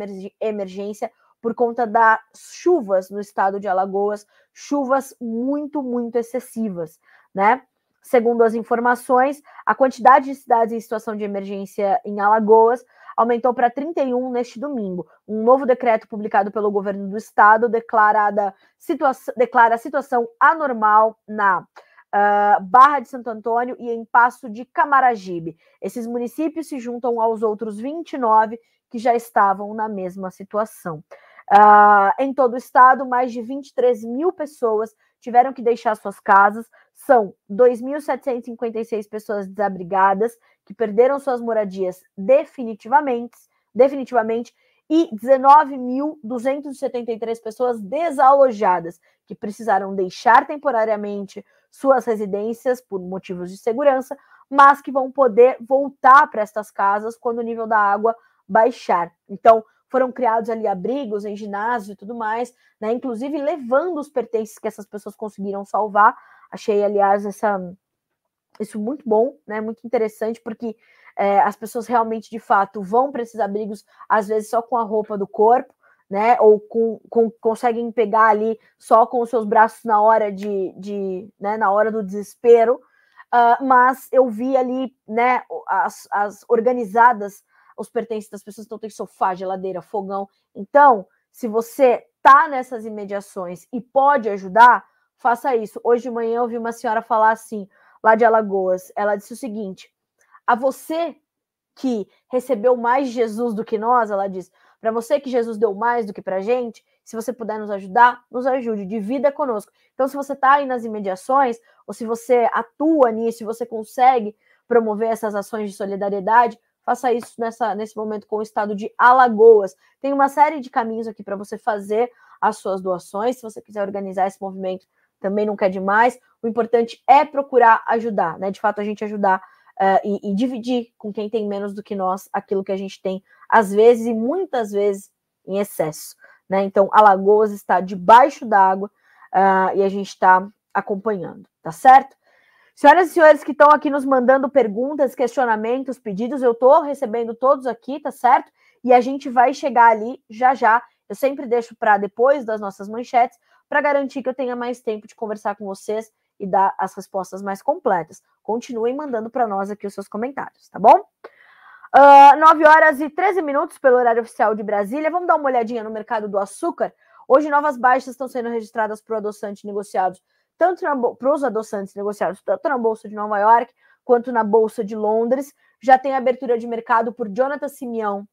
emergência por conta das chuvas no estado de Alagoas, chuvas muito, muito excessivas, né? Segundo as informações, a quantidade de cidades em situação de emergência em Alagoas aumentou para 31 neste domingo. Um novo decreto publicado pelo governo do estado declarada declara a situação anormal na uh, Barra de Santo Antônio e em Passo de Camaragibe. Esses municípios se juntam aos outros 29 que já estavam na mesma situação. Uh, em todo o estado, mais de 23 mil pessoas tiveram que deixar suas casas. São 2.756 pessoas desabrigadas que perderam suas moradias definitivamente, definitivamente e 19.273 pessoas desalojadas que precisaram deixar temporariamente suas residências por motivos de segurança, mas que vão poder voltar para estas casas quando o nível da água baixar. Então, foram criados ali abrigos em ginásio e tudo mais, né? Inclusive levando os pertences que essas pessoas conseguiram salvar. Achei, aliás, essa, isso muito bom, né? Muito interessante, porque é, as pessoas realmente, de fato, vão para esses abrigos, às vezes só com a roupa do corpo, né? Ou com, com, conseguem pegar ali só com os seus braços na hora de, de né? Na hora do desespero. Uh, mas eu vi ali, né? As, as organizadas os pertences das pessoas, então tem sofá, geladeira, fogão. Então, se você tá nessas imediações e pode ajudar, faça isso. Hoje de manhã eu vi uma senhora falar assim, lá de Alagoas. Ela disse o seguinte: a você que recebeu mais Jesus do que nós, ela diz, para você que Jesus deu mais do que para gente, se você puder nos ajudar, nos ajude, divida conosco. Então, se você está aí nas imediações, ou se você atua nisso, se você consegue promover essas ações de solidariedade, faça isso nessa, nesse momento com o estado de Alagoas. Tem uma série de caminhos aqui para você fazer as suas doações. Se você quiser organizar esse movimento, também não quer demais. O importante é procurar ajudar, né? De fato, a gente ajudar uh, e, e, dividir com quem tem menos do que nós aquilo que a gente tem, às vezes e muitas vezes em excesso. Né? Então, Alagoas está debaixo d'água uh, e a gente está acompanhando, tá certo? Senhoras e senhores que estão aqui nos mandando perguntas, questionamentos, pedidos, eu estou recebendo todos aqui, tá certo? E a gente vai chegar ali já já. Eu sempre deixo para depois das nossas manchetes, para garantir que eu tenha mais tempo de conversar com vocês e dar as respostas mais completas. Continuem mandando para nós aqui os seus comentários, tá bom? Uh, 9 horas e 13 minutos pelo horário oficial de Brasília. Vamos dar uma olhadinha no mercado do açúcar. Hoje, novas baixas estão sendo registradas por adoçantes negociados tanto para os adoçantes negociados tanto na Bolsa de Nova York quanto na Bolsa de Londres. Já tem abertura de mercado por Jonathan Simeão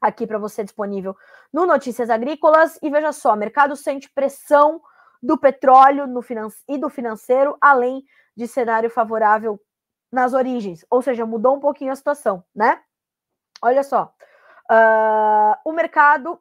aqui para você disponível no Notícias Agrícolas. E veja só, mercado sente pressão do petróleo no e do financeiro, além de cenário favorável nas origens. Ou seja, mudou um pouquinho a situação, né? Olha só. Uh, o mercado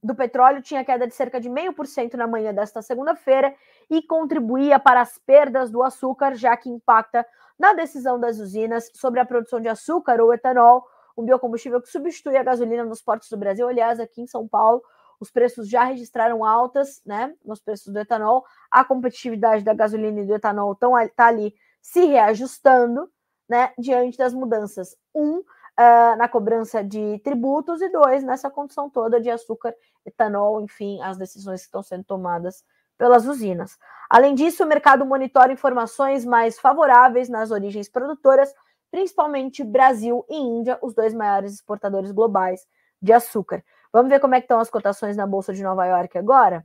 do petróleo tinha queda de cerca de 0,5% na manhã desta segunda-feira e contribuía para as perdas do açúcar, já que impacta na decisão das usinas sobre a produção de açúcar ou etanol, um biocombustível que substitui a gasolina nos portos do Brasil. Aliás, aqui em São Paulo, os preços já registraram altas né, nos preços do etanol. A competitividade da gasolina e do etanol está ali se reajustando né, diante das mudanças. Um, uh, na cobrança de tributos, e dois, nessa condição toda de açúcar, etanol, enfim, as decisões que estão sendo tomadas pelas usinas. Além disso, o mercado monitora informações mais favoráveis nas origens produtoras, principalmente Brasil e Índia, os dois maiores exportadores globais de açúcar. Vamos ver como é que estão as cotações na Bolsa de Nova York agora?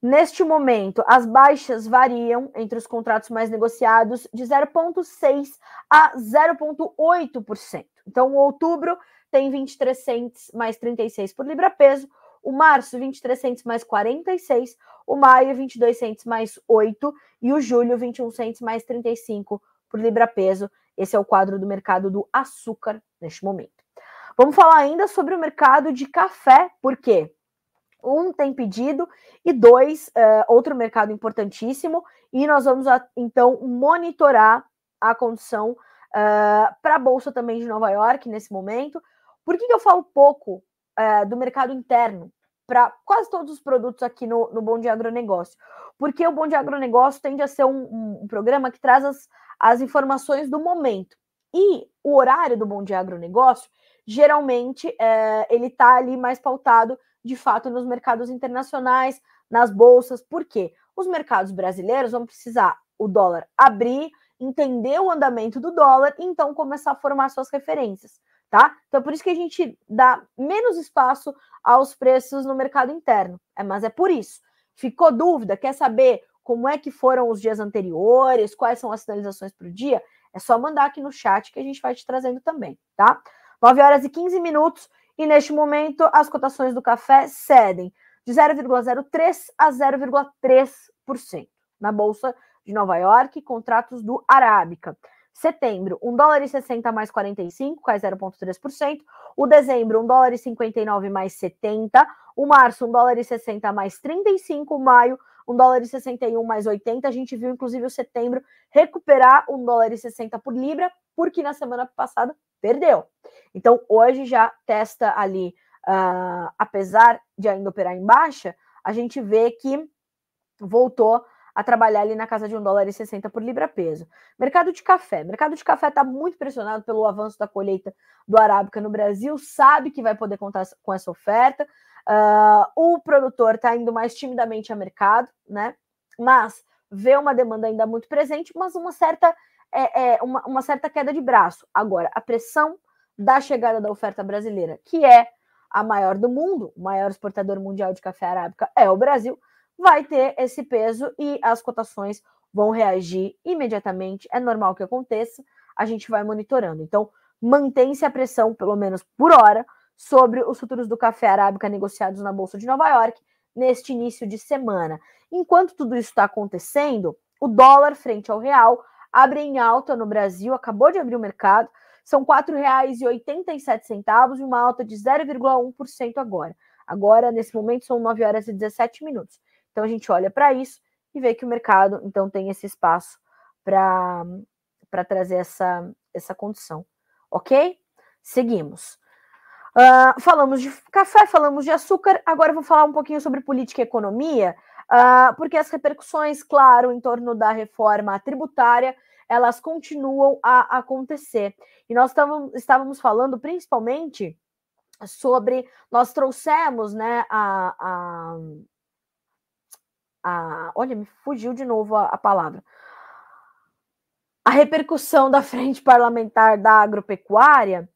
Neste momento, as baixas variam entre os contratos mais negociados de 0,6% a 0,8%. Então, o outubro tem 23 centes mais 36 por libra peso, o março 23 centes mais 46, o maio 22 centes mais 8 e o julho 21 centes mais 35 por libra peso. Esse é o quadro do mercado do açúcar neste momento. Vamos falar ainda sobre o mercado de café, por quê? Um tem pedido e dois, uh, outro mercado importantíssimo, e nós vamos então monitorar a condição uh, para a Bolsa também de Nova York nesse momento. Por que, que eu falo pouco uh, do mercado interno para quase todos os produtos aqui no, no Bom de Agronegócio? Porque o Bom de Agronegócio tende a ser um, um, um programa que traz as, as informações do momento. E o horário do Bom Dia Agronegócio, geralmente, é, ele está ali mais pautado de fato nos mercados internacionais, nas bolsas. Por quê? Os mercados brasileiros vão precisar o dólar abrir, entender o andamento do dólar e então começar a formar suas referências, tá? Então por isso que a gente dá menos espaço aos preços no mercado interno. É, mas é por isso. Ficou dúvida? Quer saber como é que foram os dias anteriores? Quais são as sinalizações para o dia? É só mandar aqui no chat que a gente vai te trazendo também, tá? 9 horas e 15 minutos. E neste momento, as cotações do café cedem de 0,03% a 0,3% na Bolsa de Nova York, contratos do Arábica. Setembro, 1 dólar e 60 mais 45, cai 0,3%. O dezembro, 1 dólar e 59 mais 70. O março, 1 dólar e 60 mais 35. O maio, 1 dólar e 61 mais 80. A gente viu, inclusive, o setembro recuperar 1 dólar e 60 por libra, porque na semana passada Perdeu. Então, hoje já testa ali, uh, apesar de ainda operar em baixa, a gente vê que voltou a trabalhar ali na casa de um dólar e 60 por libra peso. Mercado de café. Mercado de café está muito pressionado pelo avanço da colheita do Arábica no Brasil, sabe que vai poder contar com essa oferta. Uh, o produtor está indo mais timidamente a mercado, né? Mas vê uma demanda ainda muito presente, mas uma certa, é, é, uma, uma certa queda de braço. Agora, a pressão da chegada da oferta brasileira, que é a maior do mundo, o maior exportador mundial de café arábica é o Brasil, vai ter esse peso e as cotações vão reagir imediatamente. É normal que aconteça, a gente vai monitorando. Então, mantém-se a pressão, pelo menos por hora, sobre os futuros do café arábica negociados na Bolsa de Nova York neste início de semana. Enquanto tudo isso está acontecendo, o dólar frente ao real abre em alta no Brasil, acabou de abrir o mercado, são R$ 4,87 e uma alta de 0,1% agora. Agora, nesse momento, são 9 horas e 17 minutos. Então a gente olha para isso e vê que o mercado então tem esse espaço para trazer essa, essa condição. Ok? Seguimos. Uh, falamos de café, falamos de açúcar, agora vou falar um pouquinho sobre política e economia, uh, porque as repercussões, claro, em torno da reforma tributária, elas continuam a acontecer. E nós estávamos, falando principalmente sobre, nós trouxemos né, a, a a, olha, me fugiu de novo a, a palavra. A repercussão da frente parlamentar da agropecuária,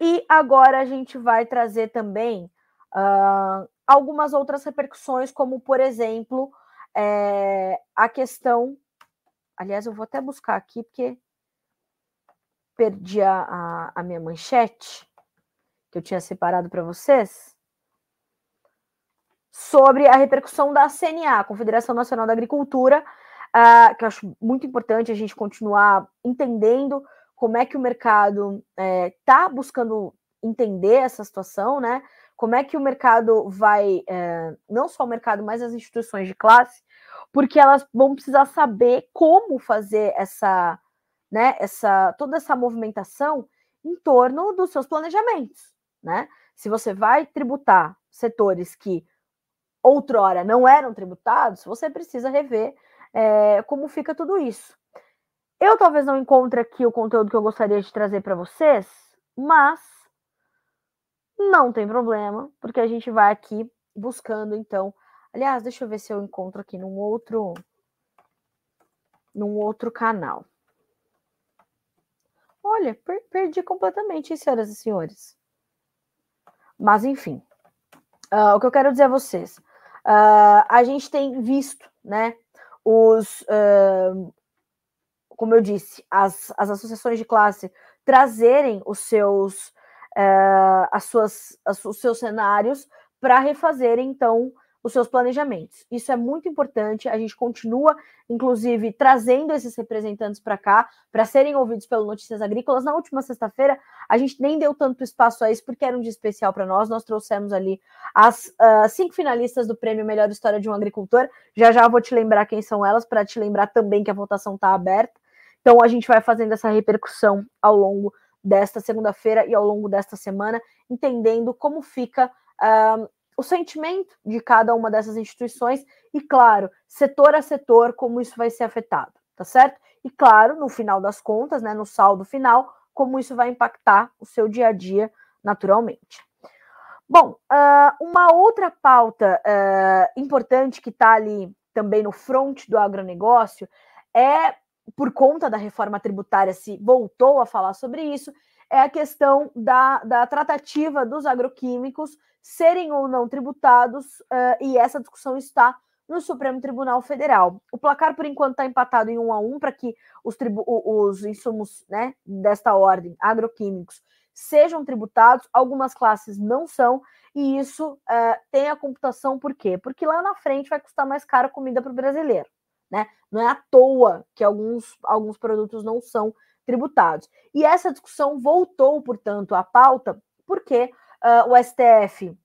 e agora a gente vai trazer também uh, algumas outras repercussões, como, por exemplo, é, a questão. Aliás, eu vou até buscar aqui, porque perdi a, a, a minha manchete, que eu tinha separado para vocês sobre a repercussão da CNA, Confederação Nacional da Agricultura, uh, que eu acho muito importante a gente continuar entendendo como é que o mercado está é, buscando entender essa situação, né? Como é que o mercado vai, é, não só o mercado, mas as instituições de classe, porque elas vão precisar saber como fazer essa, né, essa toda essa movimentação em torno dos seus planejamentos, né? Se você vai tributar setores que outrora não eram tributados, você precisa rever é, como fica tudo isso. Eu talvez não encontre aqui o conteúdo que eu gostaria de trazer para vocês, mas não tem problema, porque a gente vai aqui buscando, então. Aliás, deixa eu ver se eu encontro aqui num outro num outro canal. Olha, per perdi completamente, senhoras e senhores. Mas enfim, uh, o que eu quero dizer a vocês, Uh, a gente tem visto, né, os, uh, como eu disse, as, as associações de classe trazerem os seus, uh, as suas, as, os seus cenários para refazerem, então, os seus planejamentos. Isso é muito importante. A gente continua, inclusive, trazendo esses representantes para cá, para serem ouvidos pelo Notícias Agrícolas. Na última sexta-feira, a gente nem deu tanto espaço a isso, porque era um dia especial para nós. Nós trouxemos ali as uh, cinco finalistas do prêmio Melhor História de um Agricultor. Já já vou te lembrar quem são elas, para te lembrar também que a votação está aberta. Então, a gente vai fazendo essa repercussão ao longo desta segunda-feira e ao longo desta semana, entendendo como fica. Uh, o sentimento de cada uma dessas instituições e, claro, setor a setor, como isso vai ser afetado, tá certo? E, claro, no final das contas, né, no saldo final, como isso vai impactar o seu dia a dia naturalmente. Bom, uh, uma outra pauta uh, importante que está ali também no front do agronegócio é, por conta da reforma tributária, se voltou a falar sobre isso, é a questão da, da tratativa dos agroquímicos serem ou não tributados, uh, e essa discussão está no Supremo Tribunal Federal. O placar, por enquanto, está empatado em um a um para que os, os insumos né, desta ordem, agroquímicos, sejam tributados. Algumas classes não são, e isso uh, tem a computação por quê? Porque lá na frente vai custar mais caro comida para o brasileiro. Né? Não é à toa que alguns, alguns produtos não são tributados. E essa discussão voltou, portanto, à pauta, porque Uh, o STF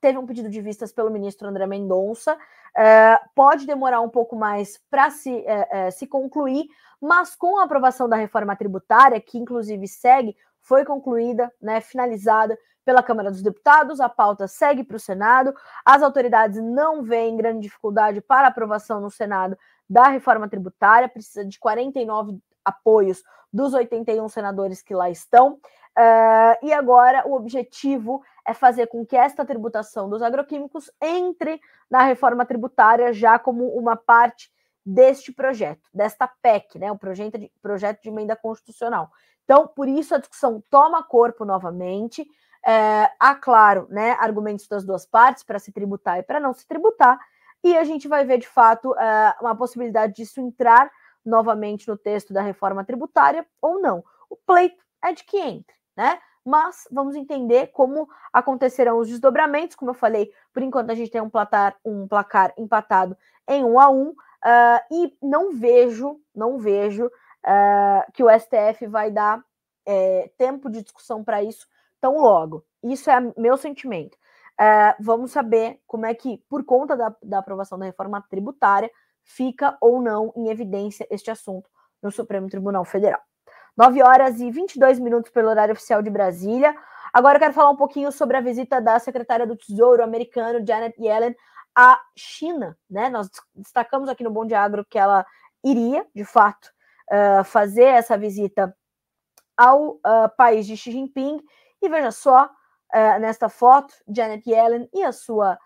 teve um pedido de vistas pelo ministro André Mendonça, uh, pode demorar um pouco mais para se, uh, se concluir, mas com a aprovação da reforma tributária, que inclusive segue foi concluída, né, finalizada pela Câmara dos Deputados, a pauta segue para o Senado. As autoridades não veem grande dificuldade para aprovação no Senado da reforma tributária, precisa de 49 apoios dos 81 senadores que lá estão. Uh, e agora o objetivo é fazer com que esta tributação dos agroquímicos entre na reforma tributária já como uma parte deste projeto, desta PEC, né, o projeto de, projeto de emenda constitucional. Então, por isso a discussão toma corpo novamente. É, há, claro, né, argumentos das duas partes para se tributar e para não se tributar, e a gente vai ver de fato é, uma possibilidade disso entrar novamente no texto da reforma tributária ou não. O pleito é de que entre, né? Mas vamos entender como acontecerão os desdobramentos. Como eu falei, por enquanto a gente tem um placar, um placar empatado em um a um, uh, e não vejo, não vejo uh, que o STF vai dar é, tempo de discussão para isso tão logo. Isso é meu sentimento. Uh, vamos saber como é que, por conta da, da aprovação da reforma tributária, fica ou não em evidência este assunto no Supremo Tribunal Federal. 9 horas e 22 minutos pelo horário oficial de Brasília. Agora eu quero falar um pouquinho sobre a visita da secretária do Tesouro americano, Janet Yellen, à China. Né? Nós destacamos aqui no Bom de Agro que ela iria, de fato, uh, fazer essa visita ao uh, país de Xi Jinping. E veja só, uh, nesta foto, Janet Yellen e a sua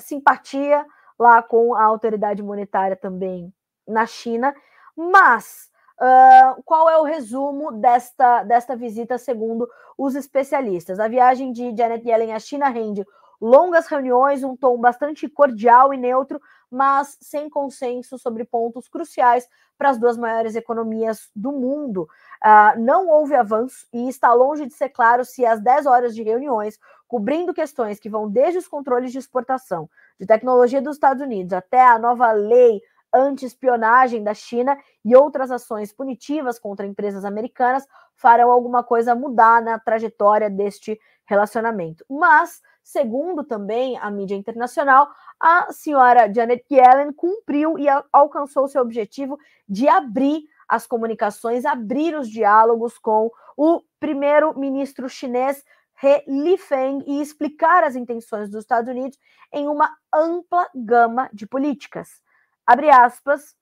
simpatia lá com a autoridade monetária também na China. Mas Uh, qual é o resumo desta, desta visita, segundo os especialistas? A viagem de Janet Yellen à China rende longas reuniões, um tom bastante cordial e neutro, mas sem consenso sobre pontos cruciais para as duas maiores economias do mundo. Uh, não houve avanço e está longe de ser claro se as 10 horas de reuniões, cobrindo questões que vão desde os controles de exportação de tecnologia dos Estados Unidos até a nova lei anti-espionagem da China e outras ações punitivas contra empresas americanas farão alguma coisa mudar na trajetória deste relacionamento. Mas, segundo também a mídia internacional, a senhora Janet Yellen cumpriu e alcançou seu objetivo de abrir as comunicações, abrir os diálogos com o primeiro-ministro chinês He Lifeng e explicar as intenções dos Estados Unidos em uma ampla gama de políticas. Abre aspas,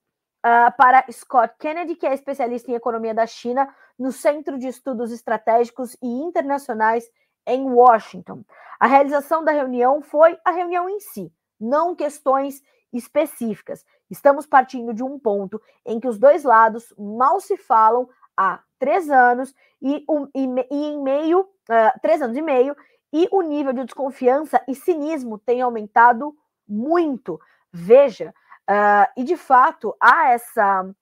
uh, para Scott Kennedy, que é especialista em economia da China no Centro de Estudos Estratégicos e Internacionais em Washington. A realização da reunião foi a reunião em si, não questões específicas. Estamos partindo de um ponto em que os dois lados mal se falam há três anos e, um, e, e em meio, uh, três anos e meio, e o nível de desconfiança e cinismo tem aumentado muito. Veja, Uh, e de fato há essa,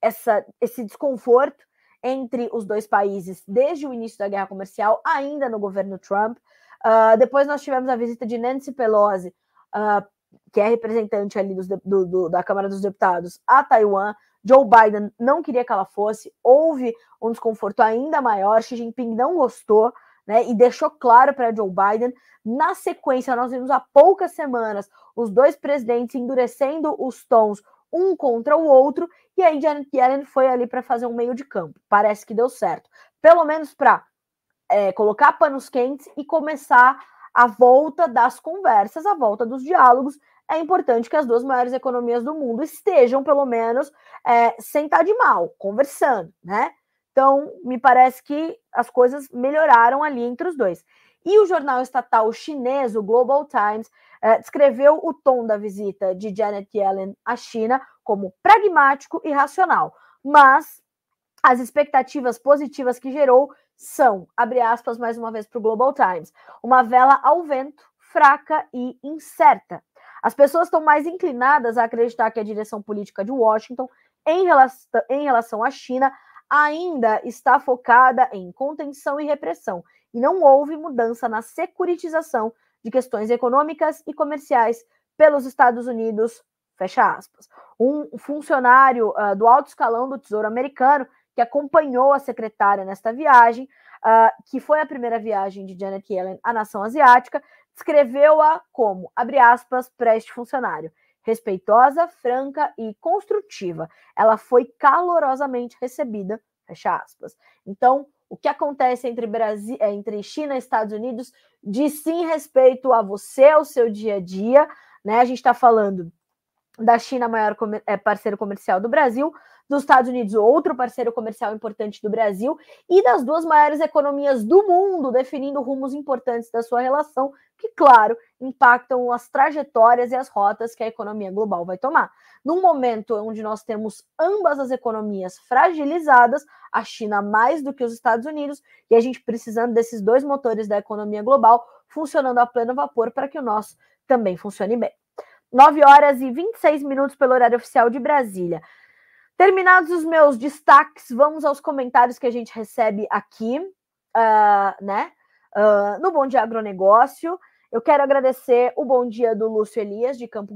essa, esse desconforto entre os dois países desde o início da guerra comercial, ainda no governo Trump. Uh, depois nós tivemos a visita de Nancy Pelosi, uh, que é representante ali dos, do, do, da Câmara dos Deputados, a Taiwan. Joe Biden não queria que ela fosse, houve um desconforto ainda maior. Xi Jinping não gostou, né? E deixou claro para Joe Biden. Na sequência, nós vimos há poucas semanas os dois presidentes endurecendo os tons um contra o outro, e aí Janet Yellen foi ali para fazer um meio de campo. Parece que deu certo. Pelo menos para é, colocar panos quentes e começar a volta das conversas, a volta dos diálogos. É importante que as duas maiores economias do mundo estejam, pelo menos, é, sem estar de mal, conversando, né? Então, me parece que as coisas melhoraram ali entre os dois. E o jornal estatal chinês, o Global Times, eh, descreveu o tom da visita de Janet Yellen à China como pragmático e racional. Mas as expectativas positivas que gerou são, abre aspas mais uma vez para o Global Times, uma vela ao vento, fraca e incerta. As pessoas estão mais inclinadas a acreditar que a direção política de Washington em relação, em relação à China ainda está focada em contenção e repressão, e não houve mudança na securitização de questões econômicas e comerciais pelos Estados Unidos, fecha aspas. Um funcionário uh, do alto escalão do Tesouro Americano que acompanhou a secretária nesta viagem, uh, que foi a primeira viagem de Janet Yellen à nação asiática, descreveu-a como, abre aspas, para este funcionário, respeitosa, franca e construtiva. Ela foi calorosamente recebida, fecha aspas. Então, o que acontece entre, Brasil, é, entre China e Estados Unidos diz sim respeito a você, ao seu dia a dia. Né? A gente está falando da China, maior é, parceiro comercial do Brasil, dos Estados Unidos, outro parceiro comercial importante do Brasil, e das duas maiores economias do mundo, definindo rumos importantes da sua relação, que, claro, impactam as trajetórias e as rotas que a economia global vai tomar. Num momento onde nós temos ambas as economias fragilizadas, a China mais do que os Estados Unidos, e a gente precisando desses dois motores da economia global funcionando a pleno vapor para que o nosso também funcione bem. 9 horas e 26 minutos pelo horário oficial de Brasília. Terminados os meus destaques, vamos aos comentários que a gente recebe aqui, uh, né? Uh, no Bom Dia Agronegócio. Eu quero agradecer o bom dia do Lúcio Elias, de Campo